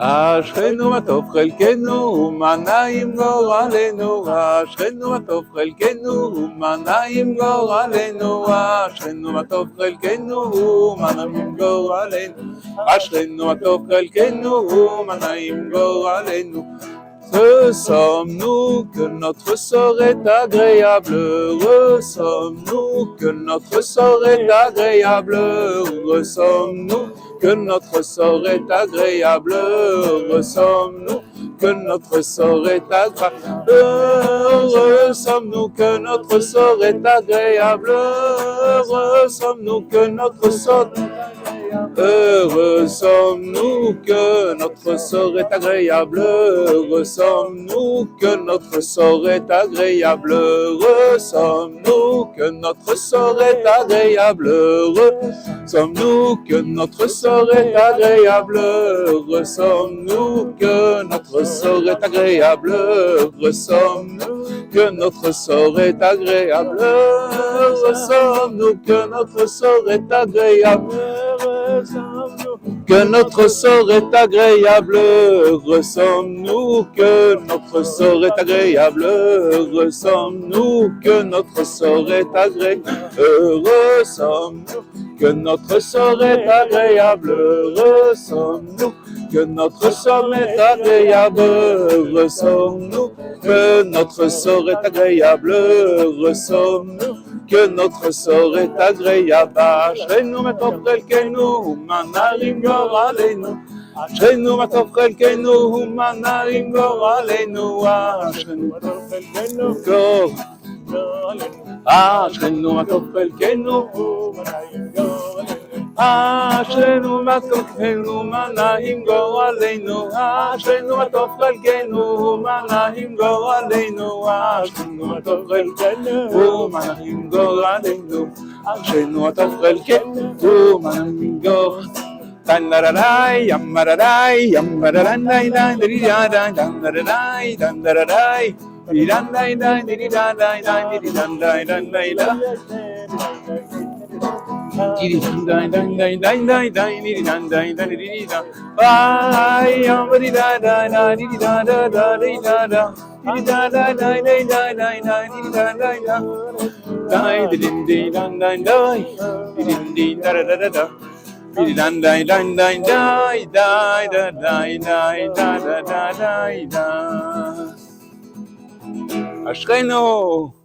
אשכנו מה טוב חלקנו, מה נעים גורלנו, אשכנו מה טוב חלקנו, מה נעים גורלנו, אשכנו מה טוב חלקנו, מה נעים גורלנו, אשכנו מה טוב חלקנו, מה נעים גורלנו. Heureux sommes-nous que notre sort est agréable, heureux sommes-nous que notre sort est agréable, heureux sommes-nous que notre sort est agréable, heureux sommes-nous que notre sort est agréable, heureux sommes-nous que notre sort est agréable, heureux sommes-nous que notre sort Heureux sommes-nous que notre sort est agréable, heureux sommes-nous que notre sort est agréable, heureux sommes-nous que notre sort est agréable, heureux sommes-nous que notre sort est agréable, heureux sommes-nous que notre sort est agréable, heureux sommes-nous que notre sort est agréable, heureux sommes-nous que notre sort est agréable que notre sort est agréable, heureux sommes-nous, que notre sort est agréable, heureux sommes-nous, que notre sort est agréable, heureux sommes-nous, que notre sort est agréable, heureux sommes-nous, que notre sort est agréable, heureux sommes-nous, que notre sort est agréable, heureux sommes-nous, que notre sort est agréable. Ashreinu matofrel keinu, manarim gor aleinu. Ashreinu matofrel keinu, manarim gor aleinu. Ashreinu matofrel keinu, gor aleinu. Ashreinu matofrel keinu, manarim אשרינו מה טוב חלקנו, מה נרים גורלנו. אשרינו מה טוב חלקנו, מה נעים גורלנו, אשרינו מה טוב חלקנו, מה נעים גורלנו, אשרינו מה טוב חלקנו, מה נעים גורלנו, אשרינו מה טוב חלקנו, מה נעים גורלנו. Dandararai, yamararai, yamararai, dandararai, dandararai, dandararai, dandararai, dandararai, dandararai, Aşkayno.